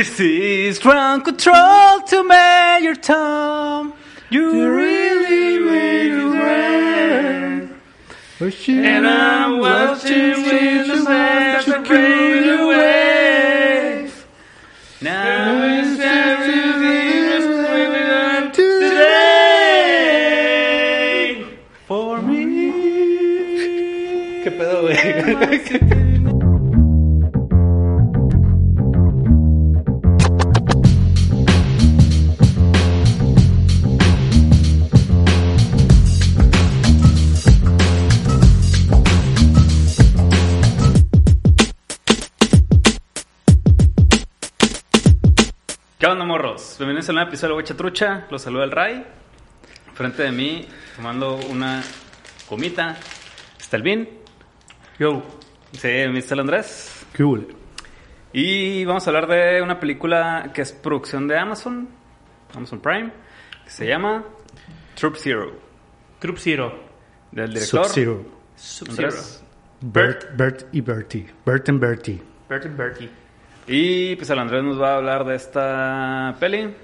This is ground control to Mayor Tom. You really made it right. And I'm watching with the sands are fade away. Now it's time to be living up today. For me. ¿Qué pedo, güey? Bienvenidos a un nuevo episodio de Huecha Trucha. Los saluda el Ray. Frente de mí, tomando una comita, está el Vin. Yo. Sí, Mr. Andrés. ¿Qué? Y vamos a hablar de una película que es producción de Amazon, Amazon Prime, que se llama Troop Zero, Troop Zero. del director Sub-Zero. Sub-Zero. Bert, Bert y Bertie. Bert and Bertie. Bert and Bertie. Y pues el Andrés nos va a hablar de esta peli.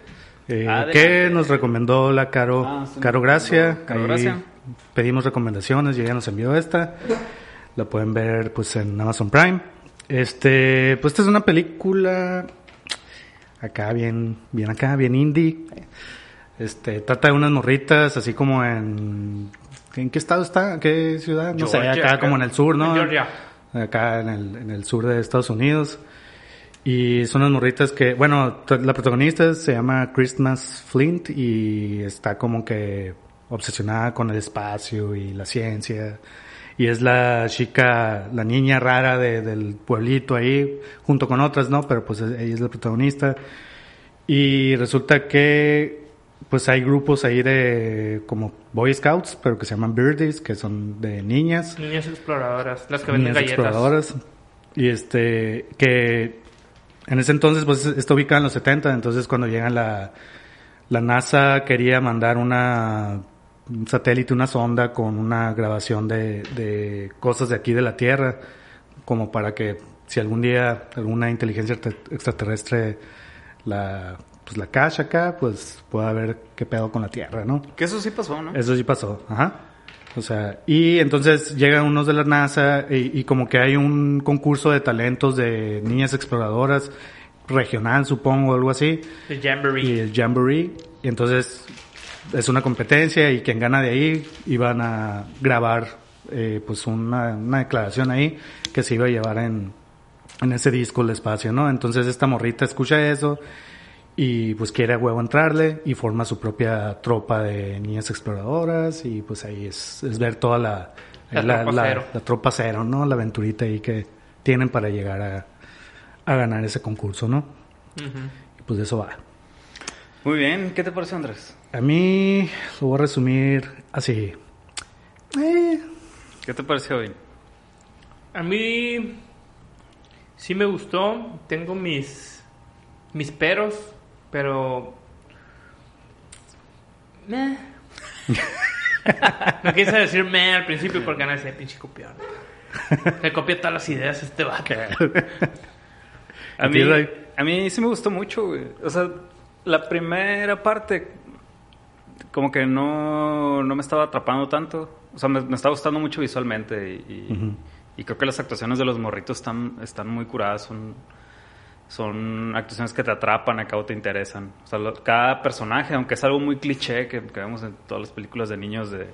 Eh, que nos recomendó la Caro, Ah, sí, Caro Gracia. Caro Gracia. Pedimos recomendaciones y ella nos envió esta. La pueden ver pues en Amazon Prime. Este, pues esta es una película acá bien, bien acá, bien indie. Este, trata de unas morritas así como en ¿en qué estado está? ¿Qué ciudad? No sé, acá acá. como en el sur, ¿no? En Georgia. acá en el, en el sur de Estados Unidos. Y son unas morritas que, bueno, la protagonista se llama Christmas Flint y está como que obsesionada con el espacio y la ciencia. Y es la chica, la niña rara de- del pueblito ahí, junto con otras, ¿no? Pero pues ella es la protagonista. Y resulta que pues hay grupos ahí de como Boy Scouts, pero que se llaman Birdies, que son de niñas Niñas exploradoras. Las que venden niñas galletas. exploradoras. Y este, que en ese entonces, pues está ubicada en los 70, entonces cuando llega la, la NASA quería mandar una, un satélite, una sonda con una grabación de, de cosas de aquí de la Tierra, como para que si algún día alguna inteligencia extra- extraterrestre la, pues la cacha acá, pues pueda ver qué pedo con la Tierra, ¿no? Que eso sí pasó, ¿no? Eso sí pasó, ajá. O sea, y entonces llegan unos de la NASA y, y como que hay un concurso de talentos de niñas exploradoras regional, supongo, algo así, y Jamboree. el Jamboree. Y entonces es una competencia y quien gana de ahí iban a grabar eh, pues una, una declaración ahí que se iba a llevar en, en ese disco el espacio, ¿no? Entonces esta morrita escucha eso y pues quiere a huevo entrarle y forma su propia tropa de niñas exploradoras y pues ahí es, es ver toda la, La tropa cero. la tropa cero, ¿no? La aventurita ahí que tienen para llegar a, a ganar ese concurso, ¿no? Y pues de eso va. Muy bien, ¿qué te parece, Andrés? A mí lo voy a resumir así. Eh, ¿Qué te pareció hoy? A mí sí me gustó. Tengo mis mis peros, pero meh. no quise decir meh al principio porque van a decir pinche copión. Me copia todas las ideas este vato. A ¿A mí, a mí sí me gustó mucho, güey. O sea, la primera parte como que no, no me estaba atrapando tanto. O sea, me, me estaba gustando mucho visualmente y, y- Ujú. y creo que las actuaciones de los morritos están, están muy curadas. Son, son actuaciones que te atrapan, acá o te interesan. O sea, lo- cada personaje, aunque es algo muy cliché que, que vemos en todas las películas de niños, de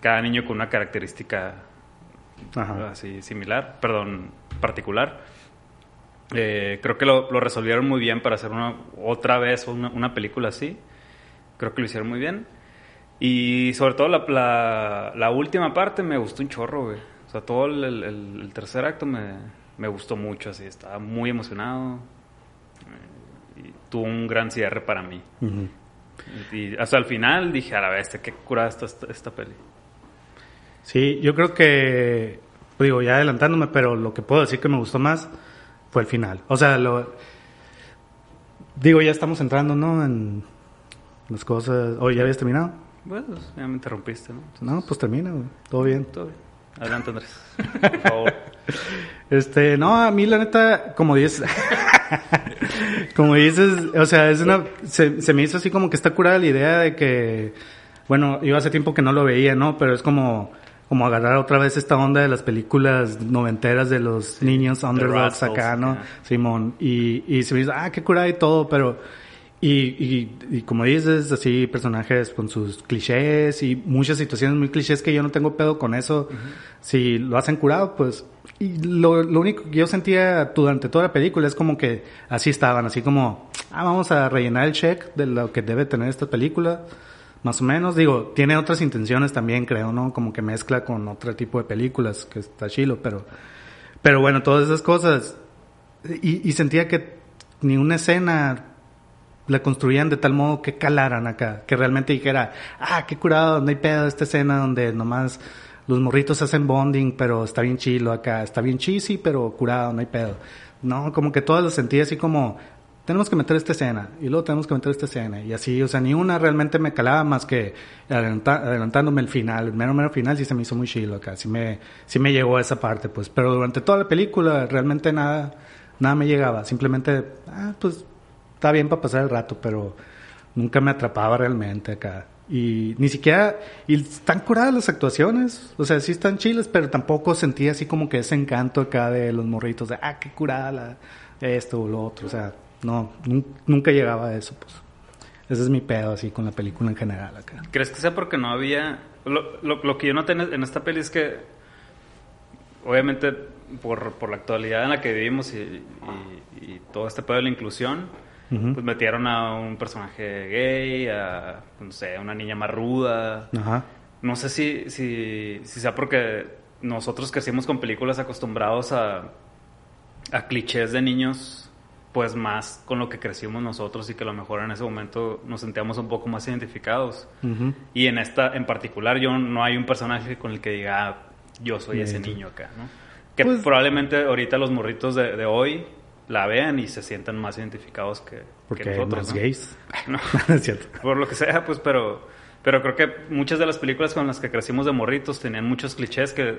cada niño con una característica Ajá. así similar, perdón, particular. Eh, creo que lo, lo resolvieron muy bien para hacer una otra vez una, una película así. Creo que lo hicieron muy bien. Y sobre todo la, la, la última parte me gustó un chorro, güey. O sea, todo el, el- el- tercer acto me, me gustó mucho, así. Estaba muy emocionado. Eh, y tuvo un gran cierre para mí. Y hasta el final dije, a la vez, qué curada está esta, esta peli. Sí, yo creo que, digo, ya adelantándome, pero lo que puedo decir que me gustó más fue el final. O sea, lo, digo, ya estamos entrando, ¿no? En las cosas. Oye, ¿ya habías terminado? Bueno, ya me interrumpiste, ¿no? No, pues termina, güey. Todo bien. Todo bien. Adelante, Andrés. Por favor. Este, no, a mí la neta, como dices, como dices, o sea, es una, se, se me hizo así como que está curada la idea de que, bueno, yo hace tiempo que no lo veía, ¿no? Pero es como, como agarrar otra vez esta onda de las películas noventeras de los niños underdogs acá, ¿no? yeah. Simón. Y, y se me hizo, ah, qué curada y todo, pero, y, y, y como dices, así personajes con sus clichés y muchas situaciones muy clichés que yo no tengo pedo con eso. Si lo hacen curado, pues, y lo, lo único que yo sentía durante toda la película es como que así estaban, así como, ah, vamos a rellenar el check de lo que debe tener esta película. Más o menos, digo, tiene otras intenciones también, creo, ¿no? Como que mezcla con otro tipo de películas, que está chilo, pero, pero bueno, todas esas cosas. Y, y sentía que ni una escena la construían de tal modo que calaran acá, que realmente dijera, ah, qué curado, no hay pedo esta escena donde nomás los morritos hacen bonding, pero está bien chilo acá, está bien cheesy, pero curado, no hay pedo. No, como que todas las sentía así como, tenemos que meter esta escena, y luego tenemos que meter esta escena, y así, o sea, ni una realmente me calaba más que adelanta- adelantándome el final, el mero mero final sí se me hizo muy chilo acá, sí me, sí me llegó a esa parte, pues, pero durante toda la película realmente nada, nada me llegaba, simplemente, ah, pues, está bien para pasar el rato, pero nunca me atrapaba realmente acá. Y ni siquiera, y están curadas las actuaciones, o sea, sí están chiles, pero tampoco sentía así como que ese encanto acá de los morritos, de, ah, qué curada la, esto o lo otro, o sea, no, nun- nunca llegaba a eso, pues. Ese es mi pedo así con la película en general acá. ¿Crees que sea porque no había... Lo, lo- que yo noté en esta peli es que, obviamente, por, por la actualidad en la que vivimos y- y todo este pedo de la inclusión, Pues metieron a un personaje gay, a, no sé, a una niña más ruda. No sé si, si, si sea porque nosotros crecimos con películas acostumbrados a, a clichés de niños, pues más con lo que crecimos nosotros y que a lo mejor en ese momento nos sentíamos un poco más identificados. Y en esta en particular yo no hay un personaje con el que diga, "Ah, yo soy ese niño acá, ¿no? Que Pues- probablemente ahorita los morritos de, de hoy la vean y se sientan más identificados que, que Porque hay nosotros. más ¿no? gays. No es cierto. por lo que sea, pues, pero, pero creo que muchas de las películas con las que crecimos de morritos tenían muchos clichés que,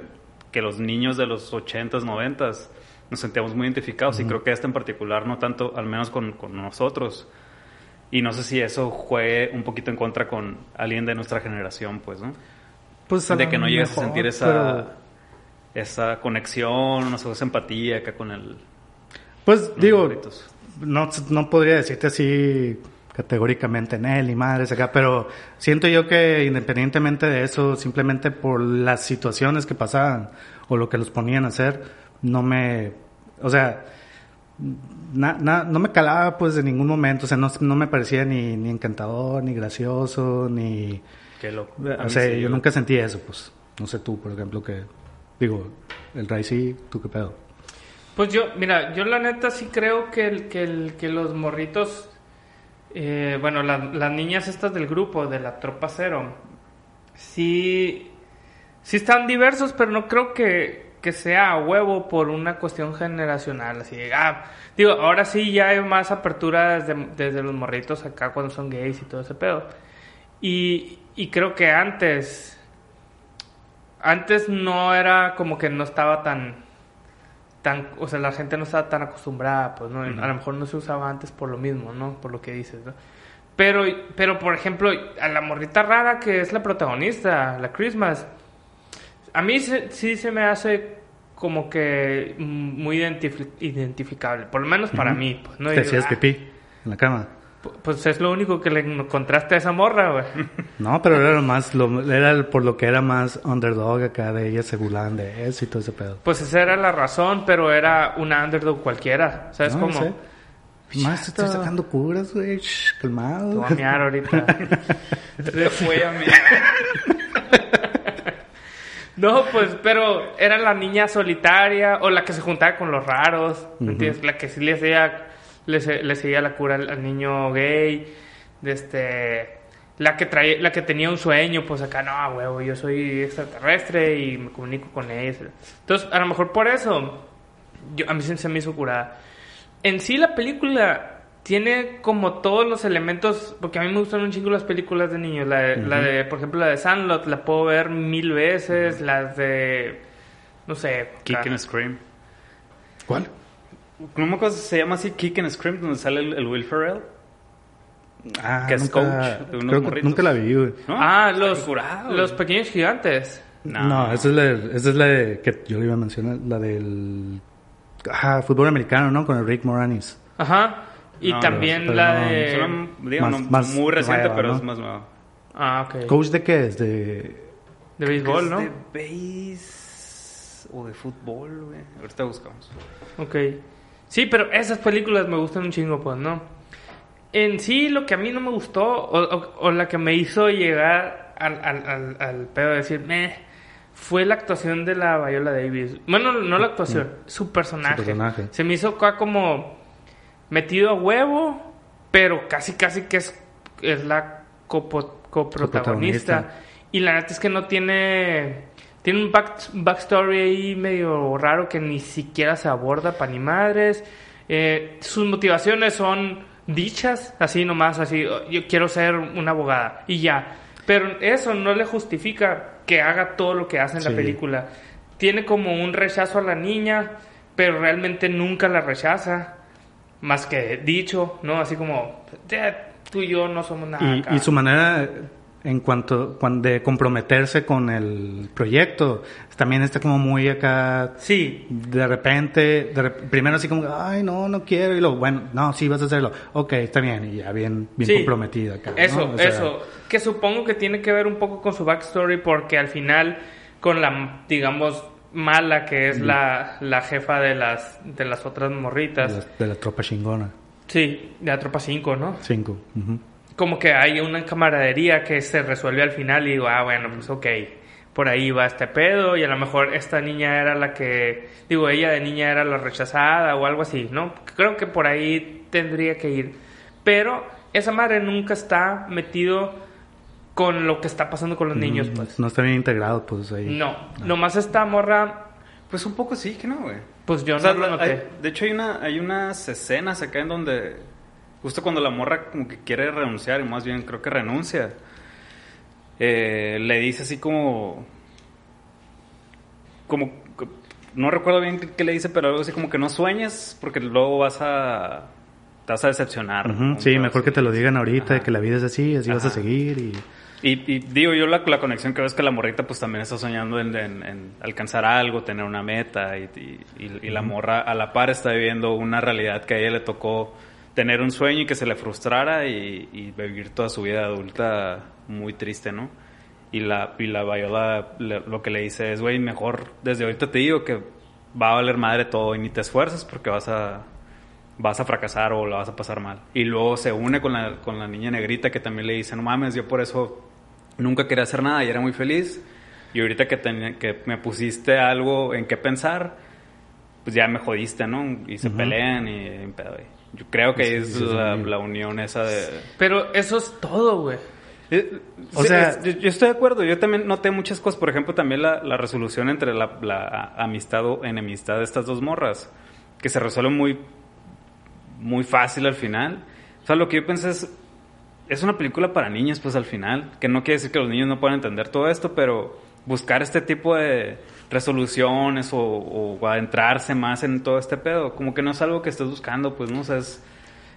que los niños de los 80s, 90s nos sentíamos muy identificados y creo que esta en particular no tanto, al menos con, con nosotros. Y no sé si eso juegue un poquito en contra con alguien de nuestra generación, pues, ¿no? Pues de que no llegues a sentir esa, pero- esa conexión, no sé, esa empatía acá con el... Pues los digo, morritos. no, no podría decirte así categóricamente en él y madres acá, pero siento yo que independientemente de eso, simplemente por las situaciones que pasaban o lo que los ponían a hacer, no me, o sea, na- na- no me calaba pues en ningún momento, o sea, no, no me parecía ni, ni encantador, ni gracioso, ni, Qué loco. O sea, sí, yo nunca sentí eso, pues, no sé tú, por ejemplo, que, digo, el Ray sí, tú qué pedo. Pues yo, mira, yo la neta sí creo que, el, que, el, que los morritos, eh, bueno, la- las niñas estas del grupo, de la tropa cero, sí, sí están diversos, pero no creo que, que sea a huevo por una cuestión generacional. Así, ah, digo, ahora sí ya hay más apertura desde, desde los morritos acá cuando son gays y todo ese pedo. Y, y creo que antes, antes no era como que no estaba tan tan, o sea, la gente no estaba tan acostumbrada, pues, ¿no? A lo mejor no se usaba antes por lo mismo, ¿no? Por lo que dices, ¿no? Pero, pero por ejemplo, a la morrita rara que es la protagonista, la Christmas, a mí se- sí se me hace como que muy identifi- identificable, por lo menos para mí, pues, ¿no? Te hacías ah, pipí en la cama. Pu- Pues es lo único que le encontraste a esa morra, güey. No, pero era lo más, lo, era por lo que era más underdog acá de ellas se burlaban de eso y todo ese pedo. Pues esa era la razón, pero era una underdog cualquiera, ¿sabes No, cómo? sé. Más te estoy sacando curas, güey. Shh, Te calmado. voy a mear ahorita. Se fue a mí. No, pues, pero era la niña solitaria o la que se juntaba con los raros, ¿me entiendes? La que sí le hacía, le, se- le seguía la cura al, al niño gay, de este, la que traía, la que tenía un sueño, pues acá, no, huevo, yo soy extraterrestre y me comunico con ellos. Entonces, a lo mejor por eso, yo, a mí se, se me hizo curada. En sí la película tiene como todos los elementos, porque a mí me gustan un chingo las películas de niños, la de, la de, por ejemplo, la de Sandlot, la puedo ver mil veces, las de, no sé, Kick acá. and Scream. ¿Cuál? No me acuerdo si se llama así Kick and Scream, donde sale el, el Will Ferrell. Ah, Que es nunca, coach de unos creo que morritos. nunca la vi, güey. ¿no? Ah, los, curado, los güey. pequeños gigantes. No, esa es la, esa es la de, que yo le iba a mencionar, la del ah, fútbol americano, ¿no? Con el Rick Moranis. Ajá. Y No, también pero la no, de... Es una, digo, Más- no, más muy reciente, nueva, pero ¿no? es más nuevo. Ah, ok. ¿Coach de qué es? De... De béisbol, ¿no? de base o de fútbol, güey. Ahorita buscamos. Ok. Sí, pero esas películas me gustan un chingo, pues, ¿no? En sí, lo que a mí no me gustó, o, o- o la que me hizo llegar al, al, al, al pedo de decir, meh, fue la actuación de la Viola Davis. Bueno, no la actuación, su personaje. Su personaje. Se me hizo acá como metido a huevo, pero casi, casi que es, es la copo- coprotagonista. Coprotagonista. Y la neta es que no tiene. Tiene un back- backstory ahí medio raro que ni siquiera se aborda para ni madres. Eh, sus motivaciones son dichas, así nomás, así. "Oh, Yo quiero ser una abogada y ya. Pero eso no le justifica que haga todo lo que hace en la película. Tiene como un rechazo a la niña, pero realmente nunca la rechaza. Más que dicho, ¿no? Así como, "Ya, tú y yo no somos nada. Y, acá". y su manera en cuanto cuan- de comprometerse con el proyecto también está como muy acá Sí, de repente de primero así como ay no no quiero y luego bueno no sí vas a hacerlo ok está bien y ya bien bien Sí. comprometida acá ¿no? Eso, O sea, eso. Que supongo que tiene que ver un poco con su backstory porque al final con la, digamos, mala que es la, la jefa de las, de las otras de morritas. la, de la tropa chingona Sí, de la tropa 5, ¿no? cinco ujú. Como que hay una camaradería que se resuelve al final y digo, ah, bueno, pues ok, por ahí va este pedo y a lo mejor esta niña era la que, digo, ella de niña era la rechazada o algo así, ¿no? Creo que por ahí tendría que ir. Pero esa madre nunca está metido con lo que está pasando con los niños, Mm, pues. no está bien integrado pues ahí No, nomás esta morra, Pues un poco sí, que no, güey. pues yo O sea, no lo noté. hay- de hecho, hay, una, hay unas escenas acá en donde, justo cuando la morra como que quiere renunciar, y más bien creo que renuncia, eh, le dice así como. Como. No recuerdo bien qué, le dice, pero algo así como que no sueñes, porque luego vas a. Te vas a decepcionar. Sí mejor así. que te lo digan ahorita Ajá. que la vida es así así vas a seguir y Y, y digo yo la, la conexión que veo es que la morrita pues también está soñando en, en- en alcanzar algo, tener una meta y, y- y- y la morra a la par está viviendo una realidad que a ella le tocó tener un sueño y que se le frustrara y, y vivir toda su vida adulta muy triste, ¿no? Y la, y la Viola le- lo que le dice es, güey, mejor desde ahorita te digo que va a valer madre todo y ni te esfuerces porque vas a, vas a fracasar o la vas a pasar mal. Y luego se une con la, con la niña negrita que también le dice, no mames, yo por eso nunca quería hacer nada y era muy feliz. Y ahorita que, tenía- que me pusiste algo en qué pensar, pues ya me jodiste, ¿no? Y se Ujú. pelean y, y Yo creo que Sí, es sí, sí, la, unión esa de... Pero eso es todo, güey. Eh, O sí, sea- es- yo, yo estoy de acuerdo. Yo también noté muchas cosas. Por ejemplo, también la, la resolución entre la, la amistad o enemistad de estas dos morras, que se resuelve muy, muy fácil al final. O sea, lo que yo pensé es, es una película para niños, pues al final, que no quiere decir que los niños no puedan entender todo esto, pero buscar este tipo de resoluciones o, o adentrarse más en todo este pedo, como que no es algo que estés buscando, pues no o sea, es-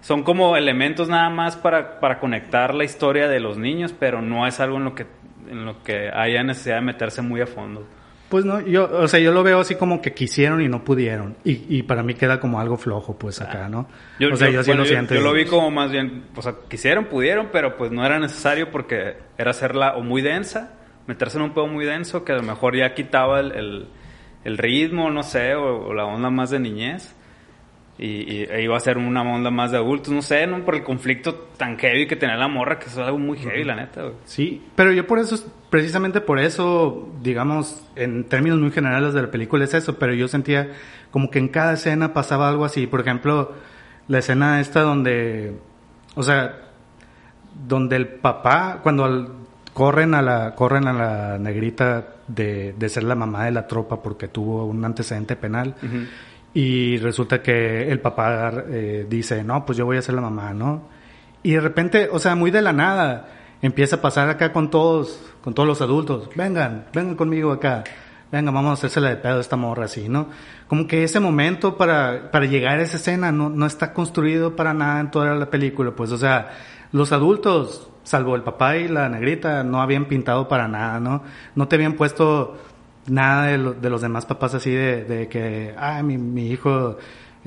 son como elementos nada más para, para conectar la historia de los niños, pero no es algo en lo que en lo que haya necesidad de meterse muy a fondo. Pues no, yo, o sea, yo lo veo así como que quisieron y no pudieron. Y, y para mí queda como algo flojo, pues acá, ¿no? Yo, o sea, yo- yo, sí bueno, lo yo lo vi como más bien, o sea, quisieron, pudieron, pero pues no era necesario porque era hacerla o muy densa, meterse en un pedo muy denso que a lo mejor ya quitaba el, el- el ritmo, no sé, o, o la onda más de niñez. Y, y- e iba a ser una onda más de adultos, no sé, ¿no? Por el conflicto tan heavy que tenía la morra, que eso es algo muy heavy, la neta, güey. Sí, pero yo por eso, precisamente por eso, digamos, en términos muy generales de la película es eso, pero yo sentía como que en cada escena pasaba algo así. Por ejemplo, la escena esta donde, o sea, donde el papá, cuando al- corren a la, corren a la negrita de, de ser la mamá de la tropa porque tuvo un antecedente penal. Y resulta que el papá eh, dice, no, pues yo voy a ser la mamá, ¿no? Y de repente, o sea, muy de la nada, empieza a pasar acá con todos, con todos los adultos. Vengan, vengan conmigo acá. venga, vamos a hacérsela de pedo a esta morra así, ¿no? Como que ese momento para, para llegar a esa escena no, no está construido para nada en toda la película, pues, o sea, los adultos, salvo el papá y la negrita, no habían pintado para nada, ¿no? No te habían puesto nada de, de los demás papás así de, de que, ah, mi, mi hijo,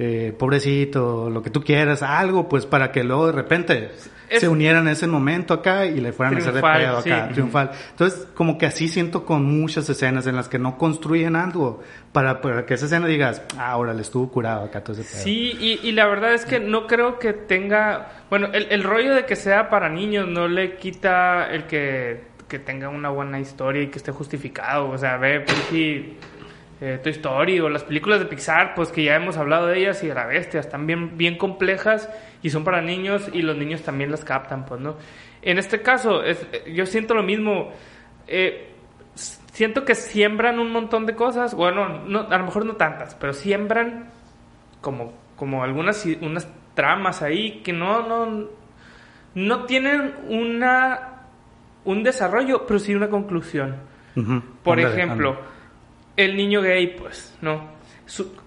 eh, pobrecito, lo que tú quieras, algo, pues para que luego de repente Es- se unieran en ese momento acá y le fueran a hacer de pedo acá, sí. triunfal. Entonces, como que así siento con muchas escenas en las que no construyen algo para, para que esa escena digas, ah, ahora le estuvo curado acá todo ese pedo. Sí, y, y la verdad es que no creo que tenga... Bueno, el, el rollo de que sea para niños no le quita el que, que tenga una buena historia y que esté justificado. O sea, ve, pues sí, eh, Toy Story o las películas de Pixar, pues que ya hemos hablado de ellas y a la bestia, están bien, bien complejas y son para niños y los niños también las captan, pues, ¿no? En este caso, es, yo siento lo mismo. Eh, siento que siembran un montón de cosas. Bueno, no, a lo mejor no tantas, pero siembran como, como algunas unas tramas ahí que no, no, no tienen una un desarrollo, pero sí una conclusión. Ujú. Por Ándale, ejemplo. El niño gay, pues, ¿no?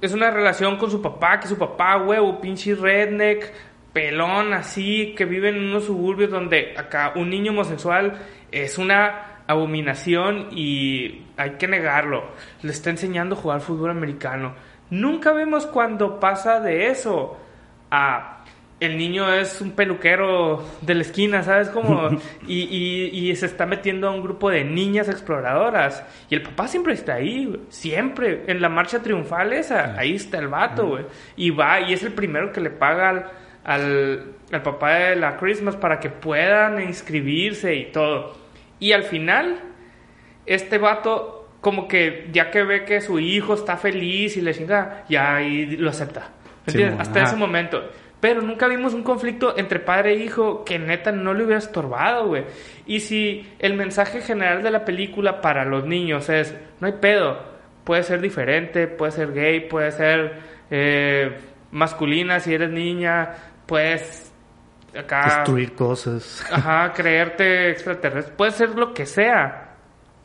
Es una relación con su papá, que su papá, huevo, pinche redneck, pelón, así, que vive en unos suburbios donde acá un niño homosexual es una abominación y hay que negarlo. Le está enseñando a jugar fútbol americano. Nunca vemos cuando pasa de eso a el niño es un peluquero de la esquina, ¿sabes? Como, y, y, y se está metiendo a un grupo de niñas exploradoras. Y el papá siempre está ahí, güey. Siempre. En la marcha triunfal esa, ahí está el vato, güey. Y va, y es el primero que le paga al, al, al papá de la Christmas para que puedan inscribirse y todo. Y al final, este vato, como que ya que ve que su hijo está feliz y le chinga, ya ahí lo acepta. ¿Me Sí, entiendes? Hasta ajá. ese momento. Pero nunca vimos un conflicto entre padre e hijo que neta no le hubiera estorbado, güey. Y si el mensaje general de la película para los niños es, no hay pedo, puede ser diferente, puede ser gay, puede ser eh, masculina si eres niña, puedes acá... Destruir cosas. Ajá, creerte extraterrestre. Puede ser lo que sea.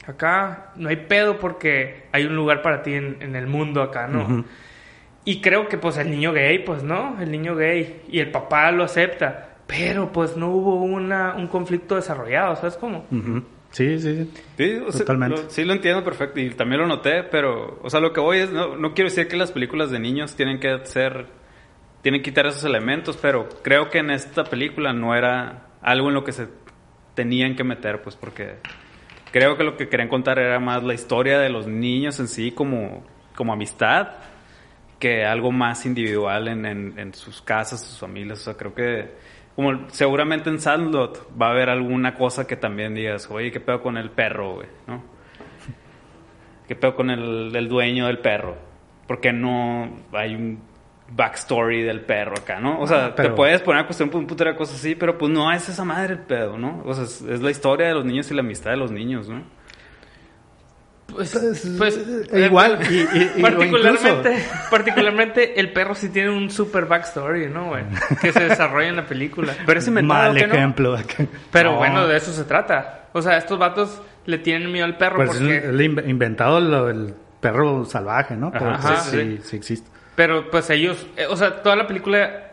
Acá no hay pedo porque hay un lugar para ti en, en el mundo acá, ¿no? Y creo que pues el niño gay, pues no, el niño gay. Y el papá lo acepta. Pero pues no hubo una, un conflicto desarrollado, ¿sabes cómo? Ujú. Sí, sí, sí. Sí, o sea, Totalmente. lo- sí, lo entiendo perfecto y también lo noté, pero, o sea, lo que voy es, no, no quiero decir que las películas de niños tienen que ser, tienen que quitar esos elementos, pero creo que en esta película no era algo en lo que se tenían que meter, pues, porque creo que lo que querían contar era más la historia de los niños en sí como, como amistad que algo más individual en, en, en sus casas, sus familias. O sea, creo que como seguramente en Sandlot va a haber alguna cosa que también digas, oye, ¿qué pedo con el perro, güey? ¿No? ¿Qué pedo con el, el dueño del perro? Porque no hay un backstory del perro acá, ¿no? O sea, Ah, pero- te puedes poner a cuestión un putero de cosas así, pero pues no es esa madre el pedo, ¿no? O sea, es, es la historia de los niños y la amistad de los niños, ¿no? Pues, Pues, pues, eh, igual, y- y- y- o particularmente, particularmente el perro sí tiene un super backstory, ¿no, güey? Que se desarrolla en la película. Pero es inventado, Mal ejemplo. Pero No. bueno, de eso se trata. O sea, estos vatos le tienen miedo al perro Pues es porque... el inv- inventado lo- el perro salvaje, ¿no? Pero Ajá, pues, sí, sí, sí existe. Pero pues ellos, eh, o sea, toda la película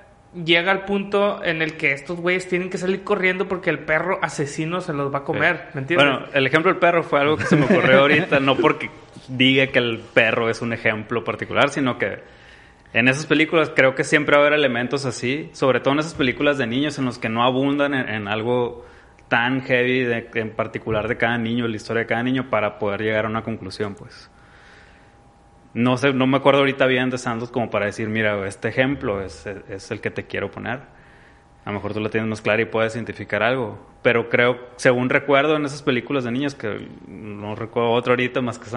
llega al punto en el que estos güeyes tienen que salir corriendo porque el perro asesino se los va a comer, ¿me entiendes? Bueno, el ejemplo del perro fue algo que se me ocurrió ahorita, no porque diga que el perro es un ejemplo particular, sino que en esas películas creo que siempre va a haber elementos así, sobre todo en esas películas de niños en los que no abundan en, en algo tan heavy de- en particular de cada niño, la historia de cada niño, para poder llegar a una conclusión, pues. No sé, no me acuerdo ahorita bien de Santos como para decir, mira, este ejemplo es, es el que te quiero poner. A lo mejor tú lo tienes más claro y puedes identificar algo. Pero creo, según recuerdo en esas películas de niños, que no recuerdo otro ahorita más que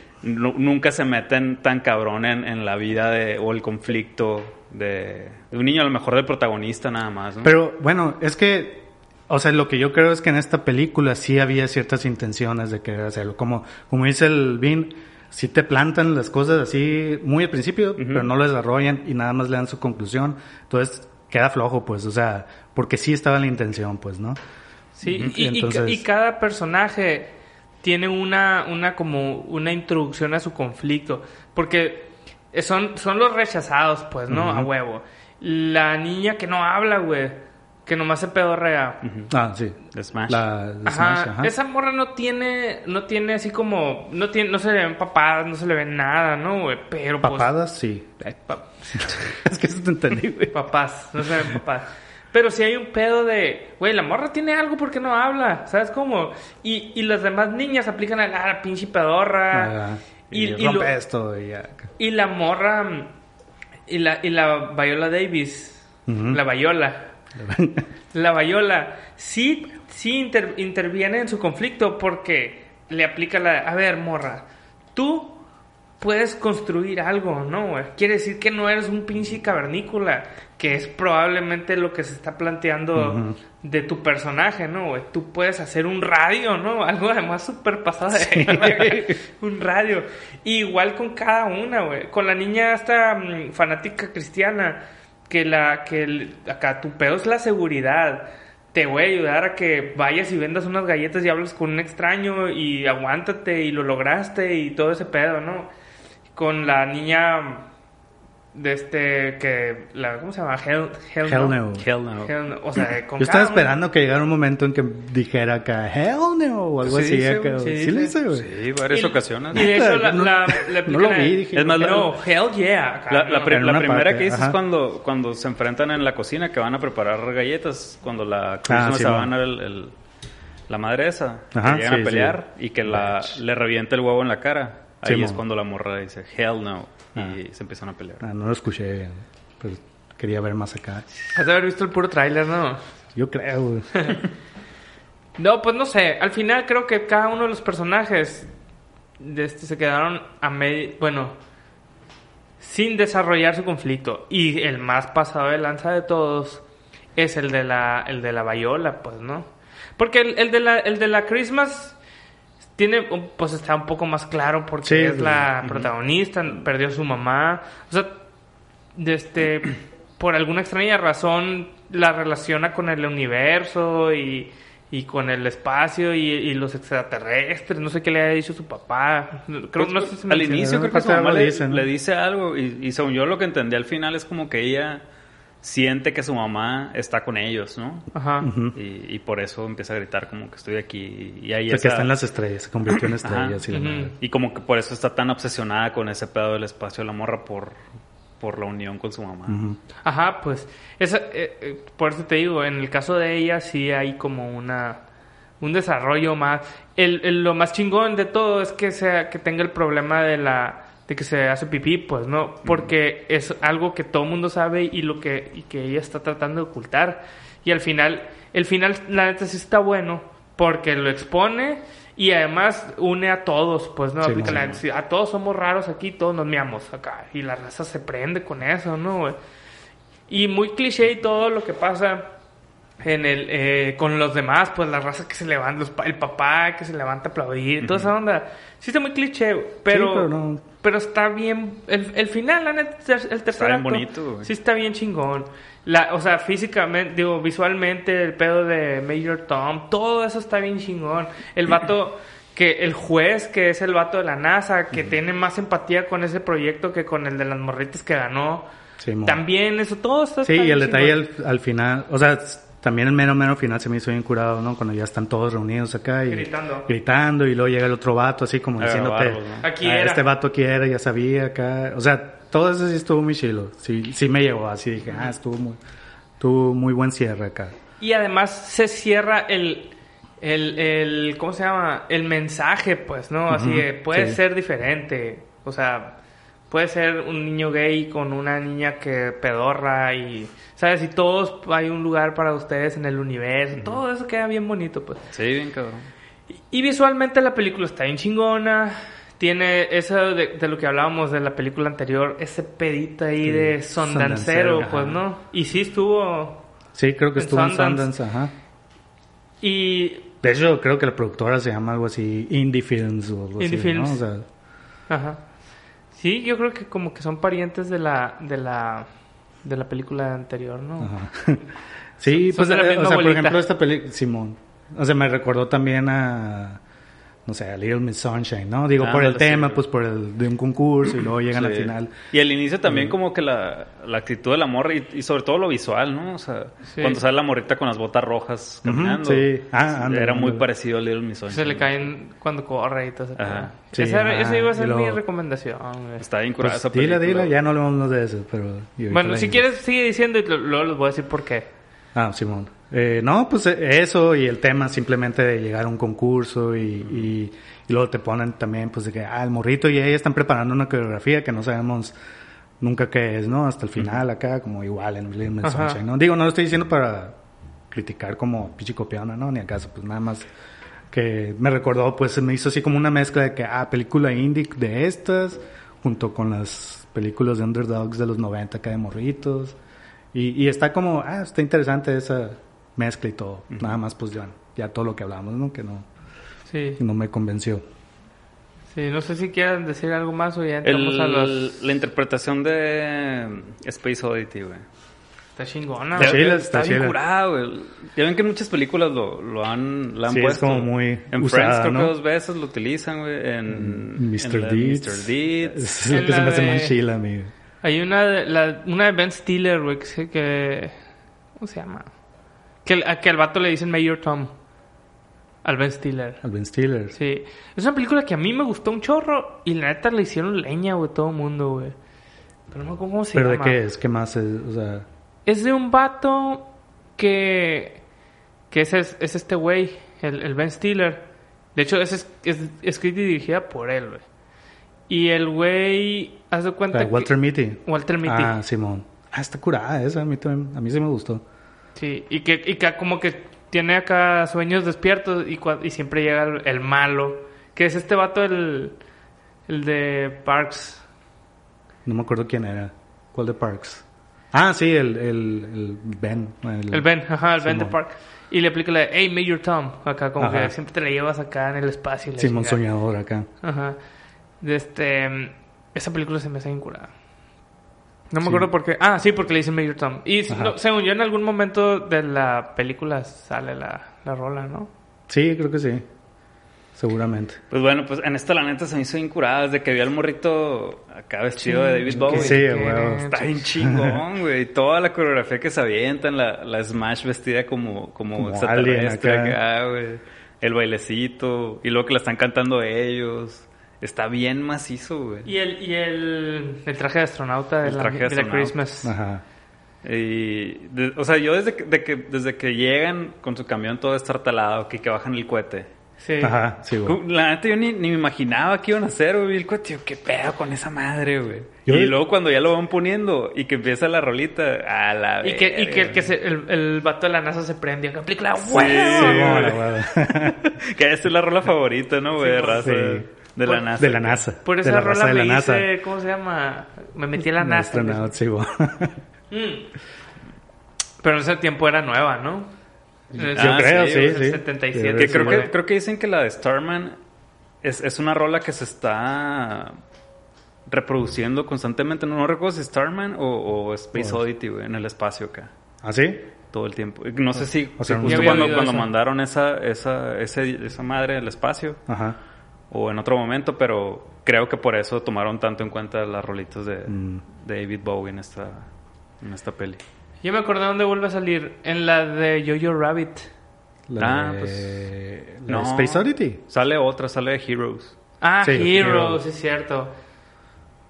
nu- nunca se meten tan cabrón en, en la vida de, o el conflicto de, un niño, a lo mejor del protagonista nada más. Pero bueno, es que, o sea, lo que yo creo es que en esta película sí había ciertas intenciones de querer hacerlo. Como, como dice el Vin, sí te plantan las cosas así muy al principio, pero no lo desarrollan y nada más le dan su conclusión. Entonces queda flojo, pues, o sea, porque sí estaba la intención, pues, ¿no? Sí, y, Entonces- y cada personaje tiene una, una como una introducción a su conflicto. Porque son, son los rechazados, pues, ¿no? A huevo. La niña que no habla, güey que nomás se pedorrea. Ah, sí. De Smash. La Ajá. Smash, ajá. Esa morra no tiene, no tiene así como, no tiene, no se le ven papadas, no se le ve nada, ¿no, güey? Pero pues, Papadas, sí. Ay, pa- es que eso te entendí, güey. papás, no se ven papás. Pero si hay un pedo de, güey, la morra tiene algo porque no habla, ¿sabes cómo? Y, y las demás niñas aplican a la, pinche pedorra. Ah, y, y, y rompe lo- esto y ya. y la morra, y la, y la Viola Davis, la Viola, La Bayola sí, sí inter- interviene en su conflicto porque le aplica la... A ver, morra, tú puedes construir algo, ¿no? güey? Quiere decir que no eres un pinche cavernícola, que es probablemente lo que se está planteando de tu personaje, ¿no? güey? Tú puedes hacer un radio, ¿no? Algo además súper pasado de... un radio. Igual con cada una, güey. Con la niña esta mm, fanática cristiana, que la que el- acá tu pedo es la seguridad. Te voy a ayudar a que vayas y vendas unas galletas y hables con un extraño y aguántate y lo lograste y todo ese pedo, ¿no? Con la niña de este que la ¿cómo se llama? Hell, Hell, Hell no. no. Hell no. Hell no. O sea, con Yo estaba esperando que llegara un momento en que dijera acá, hell no, o algo Sí así. sí, sí lo dice. hice, güey. Sí, varias Y- ocasiones. Y de hecho la, No- la- le no lo aplican vi, a- dije, Es más, la- no, hell yeah. acá, La, primera parte, que dices es cuando, cuando se enfrentan en la cocina, que van a preparar galletas, cuando la Ah, sí, Savannah, el, el- la madre esa, Ajá, que llegan sí, a pelear y que la, le revienta el huevo en la cara. Ahí Sí, es mo. cuando la morra dice, hell no, y Ah. se empiezan a pelear. Ah, no lo escuché bien, pero quería ver más acá. Has de haber visto el puro tráiler, ¿no? Yo creo. No, pues no sé. Al final creo que cada uno de los personajes de este, se quedaron a medio... Bueno, sin desarrollar su conflicto. Y el más pasado de lanza de todos es el de la, el de la Bayola, pues, ¿no? Porque el, el de la, el de la Christmas tiene, pues está un poco más claro porque Sí, es la protagonista, perdió a su mamá. O sea, este, por alguna extraña razón la relaciona con el universo y, y con el espacio y, y los extraterrestres. No sé qué le ha dicho su papá. Creo, no sé si Pues, al menciona- inicio creo que Parte su mamá algo le, dice, ¿no? le dice algo y, y según yo lo que entendí al final es como que ella siente que su mamá está con ellos, ¿no? Ajá. Y, y por eso empieza a gritar como que estoy aquí y ahí O sea, que esa- está en las estrellas, se convirtió en Ajá. estrellas y la Ujú. madre. Y como que por eso está tan obsesionada con ese pedo del espacio de la morra por, por la unión con su mamá. Ajá, pues, esa, eh, eh, por eso te digo, en el caso de ella sí hay como una un desarrollo más. El, el- lo más chingón de todo es que sea que tenga el problema de la de que se hace pipí, pues no, porque es algo que todo el mundo sabe y lo que y que ella está tratando de ocultar y al final el final la neta sí está bueno porque lo expone y además une a todos, pues no, Sí, Aplica sí, la- sí, a todos somos raros aquí, todos nos miamos acá y la raza se prende con eso, ¿no? güey? Y muy cliché y todo lo que pasa en el eh, con los demás, pues la raza que se levanta, los el papá que se levanta a aplaudir, toda esa onda. Sí está muy cliché, pero, pero no- pero está bien. El, el final, la neta, el tercer bien acto, bonito, güey. sí está bien chingón. La, o sea, físicamente, digo, visualmente, el pedo de Major Tom, todo eso está bien chingón. El vato, que el juez, que es el vato de la NASA, que tiene más empatía con ese proyecto que con el de las morritas que ganó. Sí. También, eso todo está Sí, está y el bien detalle chingón. al, al final, o sea, también el mero mero final se me hizo bien curado, ¿no? Cuando ya están todos reunidos acá y Gritando. gritando y luego llega el otro vato así como A diciéndote, grabarlos, ¿no? Aquí "Ah, era". este vato aquí era, ya sabía acá, o sea, todo eso sí estuvo muy chilo, sí, sí me llegó así, dije, ah, estuvo muy, tuvo muy buen cierre acá. Y además se cierra el, el, el ¿cómo se llama? El mensaje, pues, ¿no? Así de, puede sí. ser diferente. O sea, puede ser un niño gay con una niña que pedorra y, ¿sabes? Y todos hay un lugar para ustedes en el universo. Todo eso queda bien bonito, pues. Sí, bien cabrón. Y, y visualmente la película está bien chingona. Tiene eso de, de lo que hablábamos de la película anterior, ese pedito ahí Sí, de sondancero, sondancero, pues, ajá. ¿no? Y sí estuvo... Sí, creo que En estuvo en Sundance. Sundance, ajá. Y De hecho, creo que la productora se llama algo así, Indie Films o algo Indie así, ¿no? Films. O sea, Ajá. Sí, yo creo que como que son parientes de la de la de la película anterior, ¿no? Ajá. Sí, Son pues, eh, o sea, por ejemplo, esta película, Simón, o sea, me recordó también a, no sé, Little Miss Sunshine, ¿no? Digo, por Ándale, el tema, sí. pues por el de un concurso y luego llegan al Sí. final. Y al inicio también como que la, la actitud de la morra y, y sobre todo lo visual, ¿no? O sea, Sí. cuando sale la morrita con las botas rojas caminando. sí. Ah, era muy parecido a Little Miss Sunshine. Se le caen cuando corre y todo Ajá. Sí, esa, ajá, esa iba a ser mi recomendación. Está bien curada Pues, esa dile, película. dile, ya no hablamos de eso, pero... Bueno, si quieres, sigue diciendo y luego les voy a decir por qué. Ah, Simón. Eh, no, pues eh, eso y el tema simplemente de llegar a un concurso y, y, y luego te ponen también pues de que, ah, el morrito y ella están preparando una coreografía que no sabemos nunca qué es, ¿no? Hasta el final acá, como igual en Little Miss. Sunshine, ¿no? Digo, no lo estoy diciendo para criticar como pichi copiona, ¿no? Ni acaso, pues nada más que me recordó, pues me hizo así como una mezcla de que, ah, película indie de estas, junto con las películas de underdogs de los 90 acá de morritos. Y, y está como, ah, está interesante esa mezcla y todo. Nada más, pues ya, ya todo lo que hablamos, ¿no? Que no, Sí, no me convenció. sí, no sé si quieran decir algo más o ya entramos El- a los... La interpretación de Space Oddity, güey. Está chingona, Está güey. Está está bien chila. curada, güey. Ya ven que en muchas películas lo, lo han, la han Sí, es puesto. como muy En usada, Friends creo ¿no? que dos veces lo utilizan, güey. En, Mr. en la Deeds. Mr. Deeds. Es lo que se me hace de- más chila, amigo. Hay una de, la, una de Ben Stiller, güey, que... ¿Cómo se llama? Que, el- a que al vato le dicen Mayor Tom. Al Ben Stiller. Al Ben Stiller. Sí. Es una película que a mí me gustó un chorro y la neta le hicieron leña, güey, todo el mundo, güey. Pero no me acuerdo cómo se ¿Pero de llama. qué es? ¿Qué más es? O sea, Es de un vato que... Que es, es, es este güey, el, el Ben Stiller. De hecho, es, es, es escrita y dirigida por él, güey. Y el güey... Haz de cuenta Walter que... Mitty. Walter Mitty. Ah, Simón. Ah, está curada esa. A mí, también, a mí sí me gustó. Sí, y que, y que como que tiene acá sueños despiertos y, y siempre llega el, el malo. Que es este vato, el, el de Parks. No me acuerdo quién era. ¿Cuál de Parks? Ah, sí, el, el, el Ben. El Ben, ajá, el Ben de Simón. Park. Y le aplica la de, hey, Major Tom. Acá como Ajá. que siempre te la llevas acá en el espacio. Simón chingada. Soñador acá. Ajá. De este... Esa película se me hace incurada. No me Sí. acuerdo por qué. Ah, sí, porque le dicen Major Tom. Y no, según yo, en algún momento de la película sale la, la rola, ¿no? Sí, creo que sí. Seguramente. Pues bueno, pues en esta la neta se me hizo bien curada desde que vi al morrito acá vestido de David Sí, Bowie. Sí, que- güey. Está bien chingón, güey. Toda la coreografía que se avientan, la, la Smash vestida como, como, Como extraterrestre acá, güey. El bailecito. Y luego que la están cantando ellos. Está bien macizo, güey. Y el, y el, el traje de astronauta de El la, traje de. Christmas. Ajá. Y, de- o sea, yo desde que, de que, desde que llegan con su camión todo estartalado, que, que bajan el cohete. Sí. Ajá, sí, güey. La neta, yo ni, ni me imaginaba que iban a hacer, güey. El cohete, yo, qué pedo con esa madre, güey. Y luego cuando ya lo van poniendo y que empieza la rolita, a la Y que, y que, el, que se, el, el vato de la NASA se prendió. Que aplica la Sí, güey. Que esa es la rola favorita, ¿no, güey? de Sí, raza. De la NASA. De la NASA. Por de esa la raza rola de me la NASA. hice... ¿Cómo se llama? Me metí a la NASA. sí. Mm. Pero en ese tiempo era nueva, ¿no? El Yo creo, sí, el sí. 77. Que Sí, creo, que, creo que dicen que la de Starman es, es una rola que se está reproduciendo constantemente. No, no recuerdo si Starman o, o Space Oh. Oddity, güey, en el espacio acá. ¿Ah, sí? Todo el tiempo. No sé si, O sea, si ya justo cuando, cuando mandaron esa, esa, ese- esa madre al espacio Ajá. O en otro momento, pero creo que por eso tomaron tanto en cuenta las rolitas de, Mm. de David Bowie en esta, en esta peli. Yo me acordé dónde vuelve a salir. En la de Jojo Rabbit. La Ah, de- pues, la no. Space Oddity. Sale otra, sale de Heroes. Ah, Sí, Heroes, Heroes. es cierto.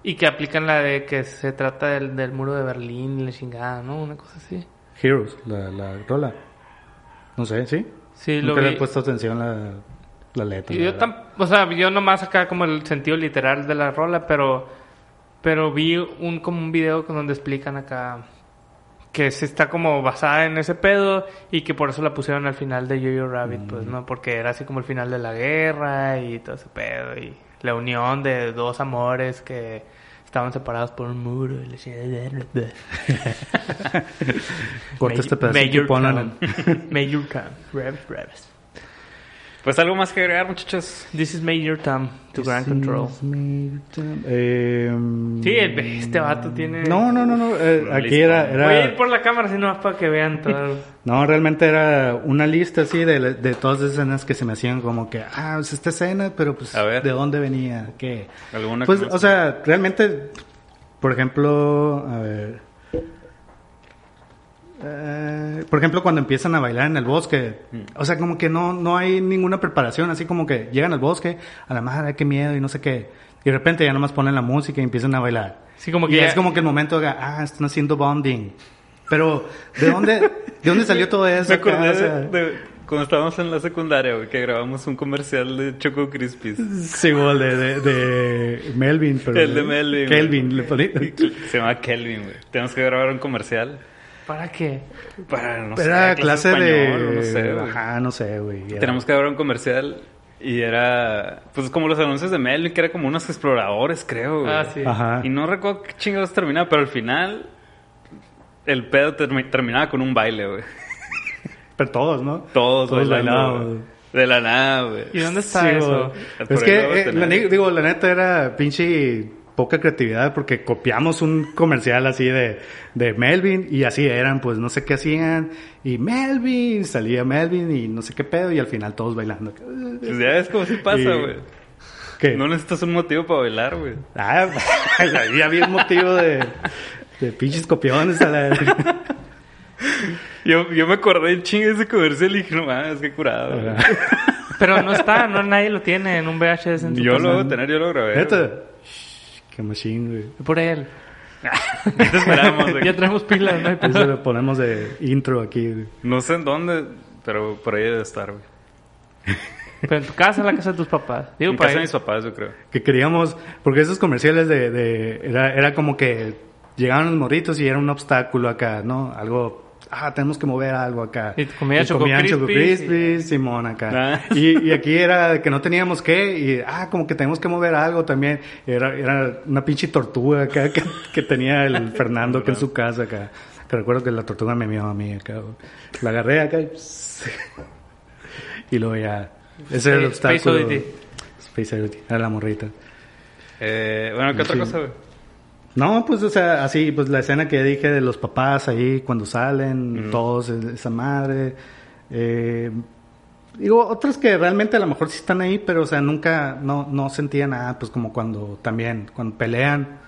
Y que aplican la de que se trata del, del muro de Berlín y la chingada, ¿no? Una cosa así. Heroes, la, la rola. No sé, ¿sí? Sí, lo Nunca le vi. he puesto atención a la, la letra. La yo tam- o sea, yo nomás acá como el sentido literal de la rola, pero pero vi un como un video con donde explican acá que se está como basada en ese pedo y que por eso la pusieron al final de Jojo Rabbit, pues, ¿no? Porque era así como el final de la guerra y todo ese pedo y la unión de dos amores que estaban separados por un muro y la chingada. Corta este pedacito y Major ponlo en- Major. Rabbit, rabbit. Pues algo más que agregar, muchachos. This is Major Tom, to Grand Control. Eh, Sí, el- este vato tiene... No, no, no, no. eh, aquí lista. era, Voy a ir era. por la cámara, si no, para que vean todo. No, realmente era una lista así de, de todas las escenas que se me hacían como que, ah, pues esta escena, pero pues, A ver. ¿de dónde venía? ¿Qué? ¿Alguna Pues, que o sea, realmente, por ejemplo, a ver. Eh, por ejemplo, cuando empiezan a bailar en el bosque, Mm. o sea, como que no, no hay ninguna preparación, así como que llegan al bosque, a la madre, qué miedo y no sé qué, y de repente ya nomás ponen la música y empiezan a bailar. Sí, como y que ya- es como que el momento de, ah, están haciendo bonding. Pero, ¿de dónde, de dónde salió todo eso? Me acá? acordé O sea, de, de cuando estábamos en la secundaria, güey, que grabamos un comercial de Choco Crispies. Sí, igual de, de, Melvin, pero... El de Melvin, güey. Kelvin, le Se llama Kelvin, güey. Tenemos que grabar un comercial. ¿Para qué? Para, no Era sé, clase español, de... no sé, güey. Ajá, no sé, güey. Era- Tenemos que grabar un comercial y era, pues como los anuncios de Melvin, que era como unos exploradores, creo, güey. Ah, sí. Ajá. Y no recuerdo qué chingados terminaba, pero al final el pedo termi- terminaba con un baile, güey. Pero todos, ¿no? Todos, Todos güey. De la nada, güey. ¿Y dónde está Sí, eso? Es que, eh, la, digo, la neta era pinche poca creatividad porque copiamos un comercial así de, de Melvin y así eran, pues no sé qué hacían y Melvin, salía Melvin y no sé qué pedo y al final todos bailando. Pues ya ves cómo sí pasa, güey. ¿Qué? No necesitas un motivo para bailar, güey. Ah, ahí había un motivo de, de pinches copiones a la... Yo, yo me acordé en chingue de ese comercial y dije, no mames, qué curado. güey. Pero no está, no nadie lo tiene en un VHS en su Yo casa. lo voy a tener, yo lo grabé. Neta. Qué machine, güey. Por él. Ya te esperamos, güey. Ya traemos pilas, no pedo. lo ponemos de intro aquí. güey. No sé en dónde, pero por ahí debe estar, güey. Pero en tu casa, en la casa de tus papás. Digo, En para casa de mis papás, yo creo. que queríamos, porque esos comerciales de, de era, era como que llegaban los morritos y era un obstáculo acá, ¿no? Algo, ah, tenemos que mover algo acá. Y comían Choco Crispies, Simón acá. Ah. Y, y aquí era que no teníamos qué, y ah, como que tenemos que mover algo también. Era, era una pinche tortuga acá que, que tenía el Fernando que en su casa acá. Que recuerdo que la tortuga me mió a mí acá. La agarré acá y, y luego ya. Ese era el Space obstáculo. Oddity. Space Oddity, era la morrita. Eh, bueno, ¿qué otra Sí. cosa, güey? No, pues, o sea, así, pues la escena que dije de los papás ahí cuando salen, todos, e- esa madre. Eh, digo, otras que realmente a lo mejor sí están ahí, pero, o sea, nunca, no, no sentía nada, pues como cuando también, cuando pelean,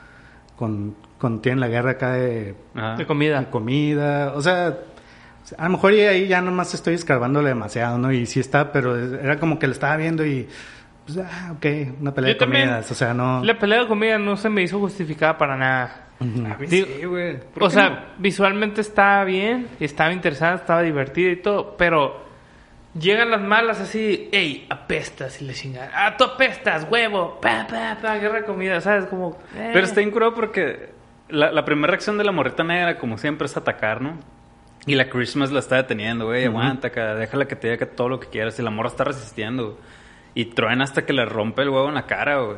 con, cuando tienen la guerra acá de. De comida. de comida, o sea, a lo mejor ahí ya nomás estoy escarbándole demasiado, ¿no? Y sí está, pero era como que lo estaba viendo y, pues, ah, ok, una pelea Yo de comidas, o sea, no... La pelea de comida no se me hizo justificada para nada. Ujú. A mí Digo- sí, güey. ¿Por O sea, no? visualmente estaba bien, estaba interesante, estaba divertida y todo, pero llegan las malas así, ey, apestas y le chingan, ah, tú apestas, huevo, pa, pa, pa, guerra de comida, ¿sabes? Como, eh. Pero está incurado porque la, la primera reacción de la morrita negra, como siempre, es atacar, ¿no? Y la Christmas la está deteniendo, güey, aguanta acá, déjala que te diga que todo lo que quieras. Y la morra está resistiendo, güey. Y truena hasta que le rompe el huevo en la cara, güey.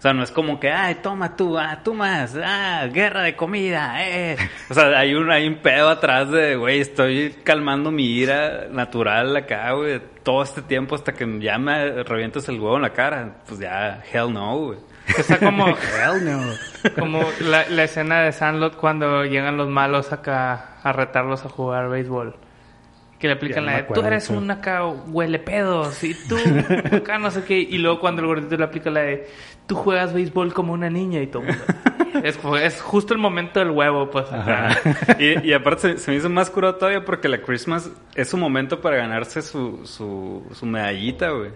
O sea, no es como que, ay, toma tú, ah, tú más, ah, guerra de comida, eh. O sea, hay un, hay un pedo atrás de, güey, estoy calmando mi ira natural acá, güey, todo este tiempo hasta que ya me revientas el huevo en la cara. Pues ya, hell no, güey. Está como, Hell no. como la, la escena de Sandlot cuando llegan los malos acá a retarlos a jugar béisbol. Que le aplican no la de, tú eres un acá huele pedos y tú acá no sé qué. Y luego cuando el gordito le aplica la de, tú juegas béisbol como una niña y todo. es, es justo el momento del huevo, pues. Y, y aparte se, se me hizo más curado todavía porque la Christmas es su momento para ganarse su, su, su medallita, güey.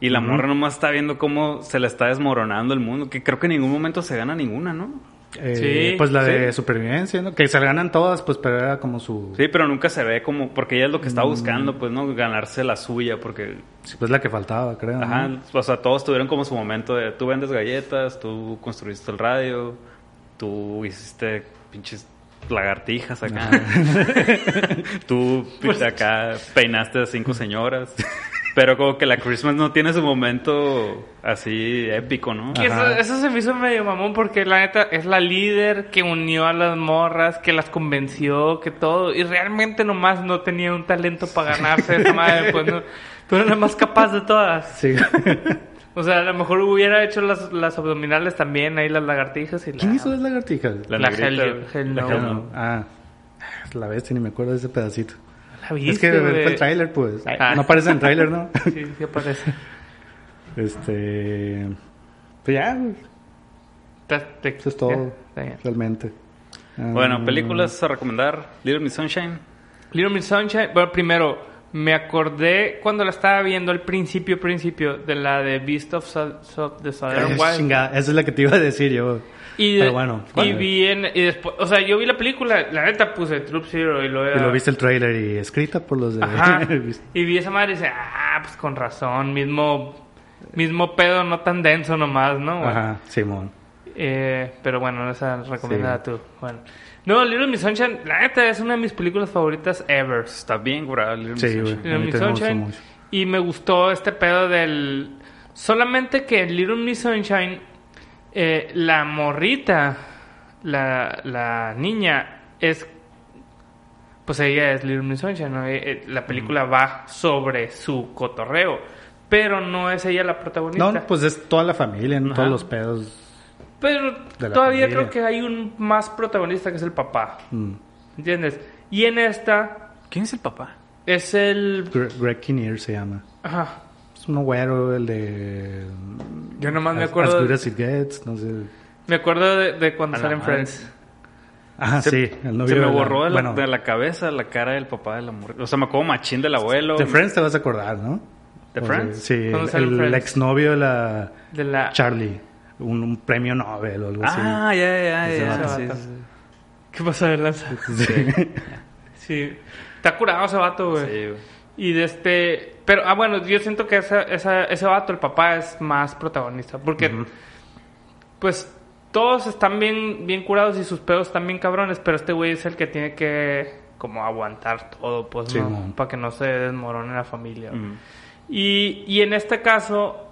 Y la morra nomás está viendo cómo se le está desmoronando el mundo, que creo que en ningún momento se gana ninguna, ¿no? Eh, Sí, pues la de sí. supervivencia, ¿no? Que se la ganan todas, pues, pero era como su... Sí, pero nunca se ve como, porque ella es lo que está Mm. buscando, pues, ¿no? Ganarse la suya, porque, sí, pues la que faltaba, creo. ¿no? ajá, o sea, todos tuvieron como su momento de, tú vendes galletas, tú construiste el radio, tú hiciste pinches lagartijas acá, tú Pues acá peinaste a cinco señoras. Pero como que la Christmas no tiene su momento así épico, ¿no? Y eso, eso se me hizo medio mamón porque la neta es la líder que unió a las morras, que las convenció, que todo. Y realmente nomás no tenía un talento para ganarse esa madre, pues no. Pero era la más capaz de todas. Sí. O sea, a lo mejor hubiera hecho las, las abdominales también, ahí las lagartijas y la... ¿Quién hizo las lagartijas? La La negrita. Hell- Hell La No, No. Ah, la bestia, ni me acuerdo de ese pedacito. ¿La viste, es que fue el tráiler, pues. Ah. No aparece en el tráiler, ¿no? Sí, sí aparece. este... Pues ya, güey, Te- te- eso es todo, realmente. Bueno, Ah, películas a recomendar. Little Miss Sunshine. Little Miss Sunshine, bueno, primero, me acordé cuando la estaba viendo al principio, principio, de la de Beast of, of the Southern Wild. chingada, esa es la que te iba a decir yo. Y, Pero bueno, y vi en, y después, o sea, yo vi la película, la neta puse Troop Zero y luego... Y lo viste el tráiler y escrita por los de... Ajá. y vi esa madre y dice, ah, pues con razón, mismo, mismo pedo, no tan denso nomás, ¿no? Bueno, Ajá, Simón. eh, pero bueno, esa recomendada Sí. tú. Bueno. No, Little Miss Sunshine, la neta, es una de mis películas favoritas ever. Está bien curada Little Miss Sí, Sunshine. güey. Little Miss Sunshine. Y me gustó este pedo del... Solamente que en Little Miss Sunshine, eh, la morrita, la, la niña, es... Pues ella es Little Miss Sunshine, ¿no? Eh, eh, La película va sobre su cotorreo. Pero no es ella la protagonista. No, pues es toda la familia, todos los pedos. Pero todavía familia. creo que hay un más protagonista que es el papá. Mm. ¿Entiendes? Y en esta ¿Quién es el papá? es el... Gre- Greg Kinnear se llama. Ajá. Es un güero, el de... Yo nomás me As- acuerdo- As Good As It Gets, no sé. Me acuerdo de, de cuando salen. Friends. Ah, Se- sí, el novio Se me borró de la, bueno, de la cabeza la cara del papá de la mujer. O sea, me acuerdo machín del abuelo. de Friends te vas a acordar, ¿no? ¿De Friends? Sí, ¿Cuándo sale el, Friends? exnovio de la De la... Charlie. Un, un premio Nobel o algo Ah, ya, ya, ya. ¿Qué pasa de lanza? así. Sí. Sí. Está curado ese vato, güey. Sí, güey. Y de este... Pero, ah, bueno, yo siento que esa, esa, ese vato, el papá, es más protagonista. Porque, pues, todos están bien, bien curados y sus pedos están bien cabrones, pero este güey es el que tiene que, como, aguantar todo, pues, Sí. Para que no se desmorone la familia. Y, y en este caso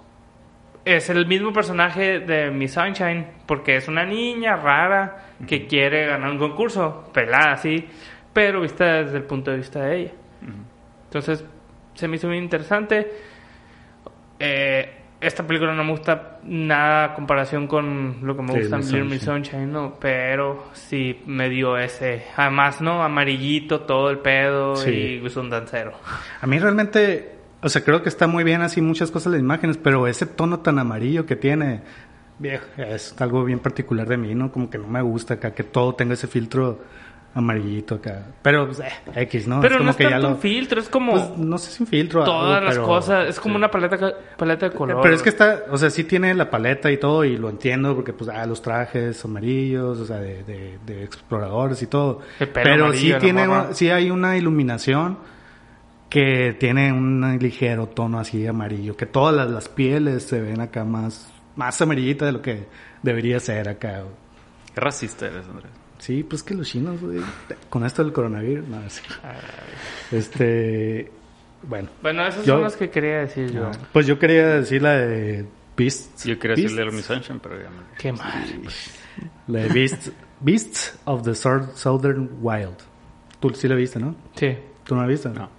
es el mismo personaje de Miss Sunshine, porque es una niña rara que quiere ganar un concurso, pelada, sí, pero vista desde el punto de vista de ella. Entonces, se me hizo muy interesante. Eh, esta película no me gusta nada a comparación con lo que me Sí, gusta en Miss Miss Sunshine, ¿no? Pero sí me dio ese... Además, ¿no? Amarillito, todo el pedo Sí. y es un dancero. A mí realmente, o sea, creo que está muy bien así muchas cosas las imágenes, pero ese tono tan amarillo que tiene, viejo, es algo bien particular de mí, ¿no? Como que no me gusta acá que todo tenga ese filtro amarillito acá. Pero, pues, eh, X, ¿no? Pero es como no es que tanto ya un lo... filtro, es como Pues, no sé si un filtro todas algo, las pero- cosas. Es como sí. una paleta, paleta de color. Pero es que está, o sea, sí tiene la paleta y todo, y lo entiendo, porque pues, ah, los trajes amarillos, o sea, de, de, de exploradores y todo. Pero amarillo sí tiene, sí hay una iluminación que tiene un ligero tono así amarillo, que todas las, las pieles se ven acá más, más amarillita de lo que debería ser acá. güey. Qué racista eres, Andrés. Sí, pues que los chinos, güey, con esto del coronavirus, no, sí. Este, bueno. Bueno, esas Yo- son las que quería decir yo. Pues yo quería decir la de Beasts. Yo quería Beasts. decirle a Miss Sunshine, pero ya me... Qué mal. La de Beasts, Beasts of the Sou- Southern Wild. Tú sí la viste, ¿no? Sí. ¿Tú no la viste? No.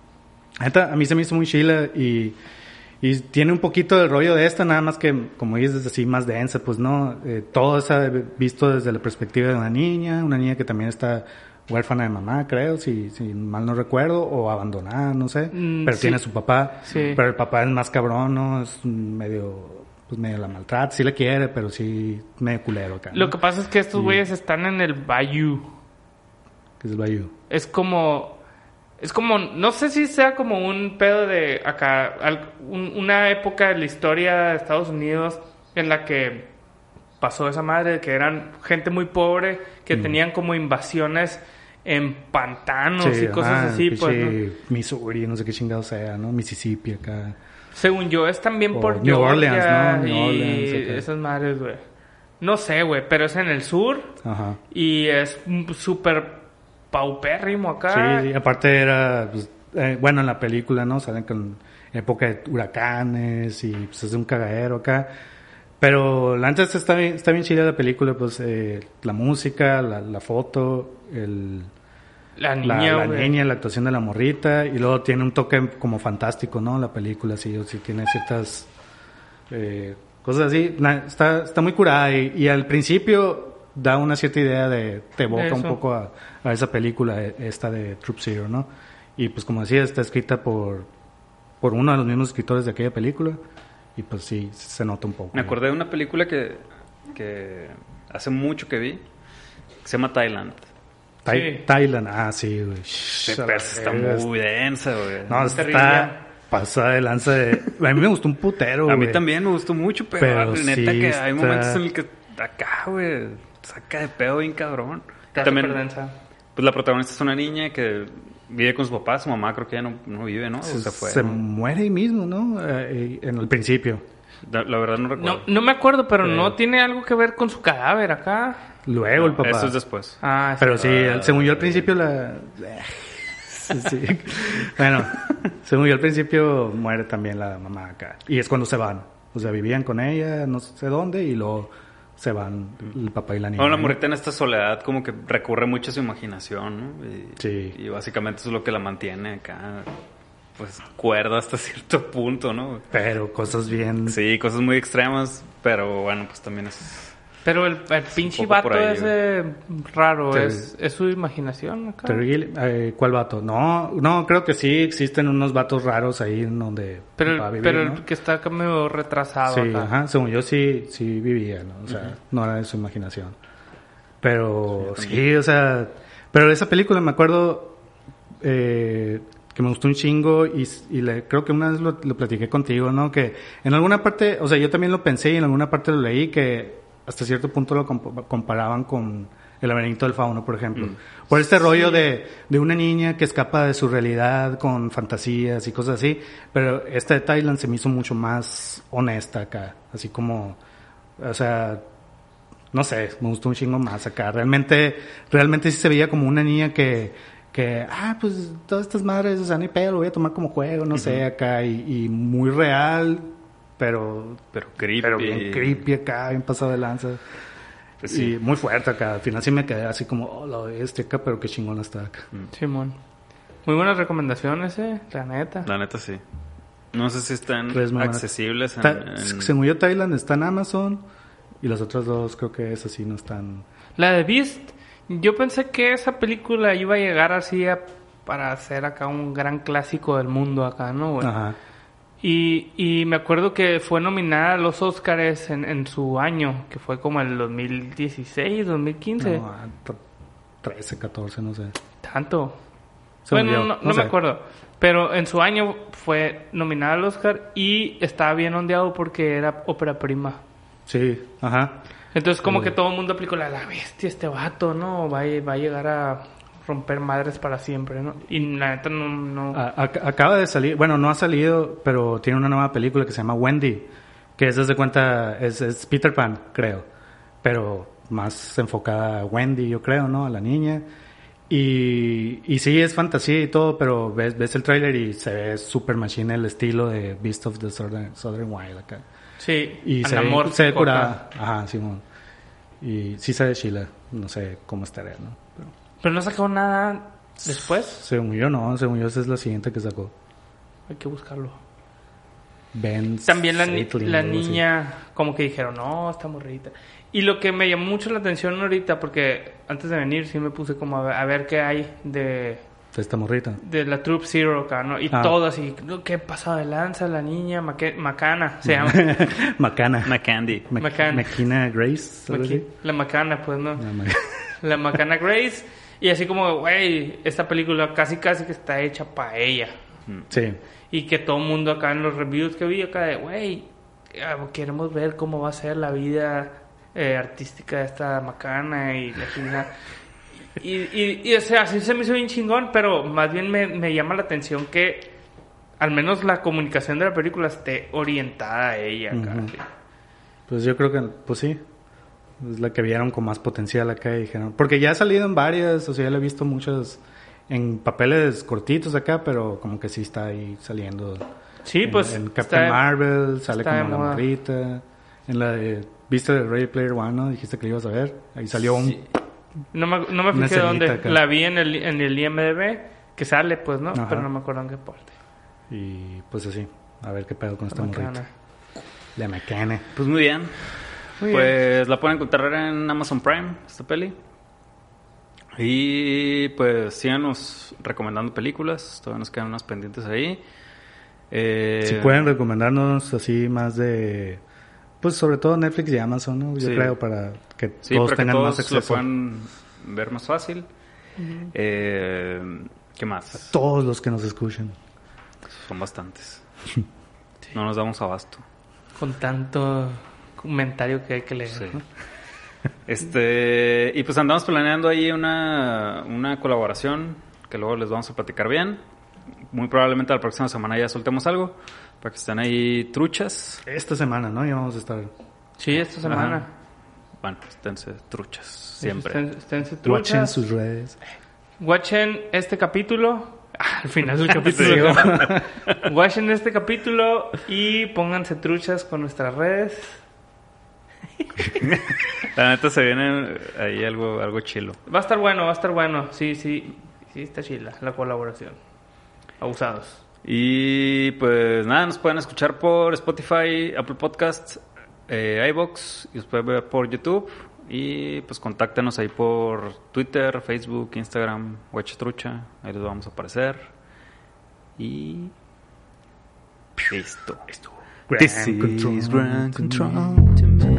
A mí se me hizo muy chila y, y tiene un poquito del rollo de esta, nada más que, como dices, así más densa, pues no. Eh, todo está visto desde la perspectiva de una niña, una niña que también está huérfana de mamá, creo, si, si mal no recuerdo, o abandonada, no sé. Mm, pero sí. tiene a su papá. Sí. Pero el papá es más cabrón, ¿no? Es medio, pues medio la maltrata, sí la quiere, pero sí medio culero acá. ¿no? Lo que pasa es que estos güeyes están en el bayou. Que es el Bayou. Es como... Es como... No sé si sea como un pedo de acá... al- un- una época de la historia de Estados Unidos en la que pasó esa madre, que eran gente muy pobre, que tenían como invasiones en pantanos y cosas así, pues... ¿no? Missouri, no sé qué chingado sea, ¿no? Mississippi acá. Según yo, es también O por New Georgia Orleans, ¿no? New y Orleans, acá. esas madres, güey. No sé, güey, pero es en el sur Ajá. y es mm, súper paupérrimo acá. Sí, sí, aparte era, pues, eh, bueno, en la película, ¿no? Salen con época de huracanes y pues es un cagadero acá. Pero la antes está bien, está bien chida la película, pues eh, la música, la, la foto, el, La la, niña, la güey. niña, la actuación de la morrita y luego tiene un toque como fantástico, ¿no? La película, sí, sí tiene ciertas eh, cosas así. Está, está muy curada y, y al principio da una cierta idea de, te evoca un poco a, a esa película, eh, esta de Troop Zero, ¿no? Y pues como decía, está escrita por, por uno de los mismos escritores de aquella película y pues sí, se nota un poco. Me acordé de una película que, que hace mucho que vi, que se llama Thailand. Thai- Sí. Thailand, ah, sí, güey. Está muy densa, güey. No, Terrible. está pasada de lanza de... A mí me gustó un putero, A mí güey. también me gustó mucho, pero, Pero neta sí que hay está- momentos en el que acá, güey, saca de pedo bien cabrón. También, pues la protagonista es una niña que vive con sus papás, su mamá creo que ya no, no vive, ¿no? O Se, se fue. se ¿no? muere ahí mismo, ¿no? Eh, en el principio. La, la verdad no No, recuerdo. no me acuerdo, pero Sí. no tiene algo que ver con su cadáver acá. Luego el papá. Eso es después. Ah, sí. Pero sí, según yo al principio la... Sí, sí. Bueno, según yo al principio muere también la mamá acá. Y es cuando se van. O sea, vivían con ella, no sé dónde, y luego se van el papá y la niña. Bueno, la morrita en esta soledad como que recurre mucho a su imaginación, ¿no? Y, Sí. y básicamente eso es lo que la mantiene acá, pues, cuerda hasta cierto punto, ¿no? Pero cosas bien... Sí, cosas muy extremas, pero bueno, pues también es... Pero el, el pinche vato ese raro, Sí. es, es su imaginación acá. Eh, ¿Cuál vato? No, no, creo que sí existen unos vatos raros ahí en donde Pero, va a el, vivir, pero ¿no? el que está acá medio retrasado Sí, acá. ajá, según yo sí, sí vivía, ¿no? O sea, no era de su imaginación. Pero sí, o sea, pero esa película me acuerdo eh, que me gustó un chingo y, y le- creo que una vez lo, lo platiqué contigo, ¿no? Que en alguna parte, o sea, yo también lo pensé y en alguna parte lo leí que hasta cierto punto lo comp- comparaban con el laberinto del fauno, por ejemplo. Por este rollo de, de una niña que escapa de su realidad con fantasías y cosas así, pero esta de Thailand se me hizo mucho más honesta acá, así como, o sea, no sé, me gustó un chingo más acá. Realmente, realmente sí se veía como una niña que, que, ah, pues todas estas madres, o sea, ni pedo, lo voy a tomar como juego, no sé, acá, y, y muy real, pero, Pero creepy. pero bien creepy acá, bien pasado de lanza. Pues sí. Y muy fuerte acá. Al final sí me quedé así como, oh, lo este acá, pero qué chingón está acá. Simón. Muy buenas recomendaciones, eh, la neta. La neta sí. No sé si están Tres accesibles en... Ta- en- Según yo, Thailand está en Amazon. Y las otras dos creo que esas sí no están. La de Beast, yo pensé que esa película iba a llegar así a- para hacer acá un gran clásico del mundo acá, ¿no? güey? Ajá. Y, y me acuerdo que fue nominada a los Oscars en, en su año, que fue como el 2016, 2015. No, ah, t- 13, 14, no sé. Tanto. Bueno, no, no no sé. me acuerdo. Pero en su año fue nominada al Oscar y estaba bien ondeado porque era ópera prima. Sí, ajá. Entonces como Sí. que todo el mundo aplicó la, la bestia, este vato, ¿no? Va a, va a llegar a romper madres para siempre, ¿no? Y la neta no... no... A- ac- acaba de salir, bueno, no ha salido, pero tiene una nueva película que se llama Wendy, que es desde cuenta, es, es Peter Pan, creo, pero más enfocada a Wendy, yo creo, ¿no? A la niña. Y, y sí, es fantasía y todo, pero ves, ves el tráiler y se ve super machine el estilo de Beast of the Southern, Southern Wild acá. sí, Y se ve, se ve curada. Ajá, Simón. Y sí se ve chila, no sé cómo estará, ¿no? Pero, no sacó nada después. según yo no, según yo esa es la siguiente que sacó. Hay que buscarlo. Ben También la, Saitlin, la algo así. niña, como que dijeron, no, está morrita. Y lo que me llamó mucho la atención ahorita, porque antes de venir sí me puse como a ver, a ver qué hay de, de esta morrita. de la Troop Zero acá, ¿no? Y Ah. todo así. ¿qué pasado de lanza? La niña Maque- Macana, se llama. Macana. McCandy. Mac- Macana. Makina Grace. algo Maqui- así. la Macana, pues, ¿no? Ma- La Macana Grace. Y así como, güey, esta película casi casi que está hecha para ella. Sí. Y que todo el mundo acá en los reviews que vi acá de, güey, ah, queremos ver cómo va a ser la vida eh, artística de esta macana y la chingada. Y, y, y, o sea, así se me hizo bien chingón, pero más bien me, me llama la atención que al menos la comunicación de la película esté orientada a ella acá. Ujú. sí. Pues yo creo que, pues sí. Es la que vieron con más potencial acá y dijeron. Porque ya ha salido en varias, o sea, ya la he visto muchas en papeles cortitos acá, pero como que sí está ahí saliendo. Sí, En- pues. En Captain está- Marvel sale como la morrita. En la de. ¿Viste de Ready Player One, no? Dijiste que lo ibas a ver. Ahí salió un. Sí. No me, no me fijé dónde. acá. La vi en el, en el IMDB, que sale, pues, ¿no? Ajá. Pero no me acuerdo en qué parte. Y pues así. A ver qué pedo con esta morrita. La mecane. Pues muy bien. Muy bien. pues la pueden encontrar en Amazon Prime, esta peli. Y pues síganos recomendando películas. Todavía nos quedan unas pendientes ahí. Eh, Si pueden recomendarnos así más de. Pues sobre todo Netflix y Amazon, ¿no? Yo Sí. creo para que Sí, todos para que tengan más todos lo acceso. puedan ver más fácil. Eh, ¿Qué más? Todos los que nos escuchen. Son bastantes. No nos damos abasto. Con tanto comentario que hay que leer. Sí. ¿no? Este, y pues andamos planeando ahí una, una colaboración que luego les vamos a platicar bien. Muy probablemente la próxima semana ya soltemos algo para que estén ahí truchas. Esta semana, ¿no? Ya vamos a estar. Sí, esta semana. Ajá. Bueno, esténse truchas siempre. Estén- esténse Watchen truchas. sus redes. Watchen este capítulo. Ah, al final del capítulo. Watchen este capítulo y pónganse truchas con nuestras redes. La neta se viene ahí algo, algo chilo. Va a estar bueno, va a estar bueno. Sí, sí. Sí, está chila la colaboración. Abusados. Y pues nada, nos pueden escuchar por Spotify, Apple Podcasts, eh, iBox y nos pueden ver por YouTube. Y pues contáctenos ahí por Twitter, Facebook, Instagram, Trucha. Ahí les vamos a aparecer. Y listo. Grand This is control Grand. Control to me.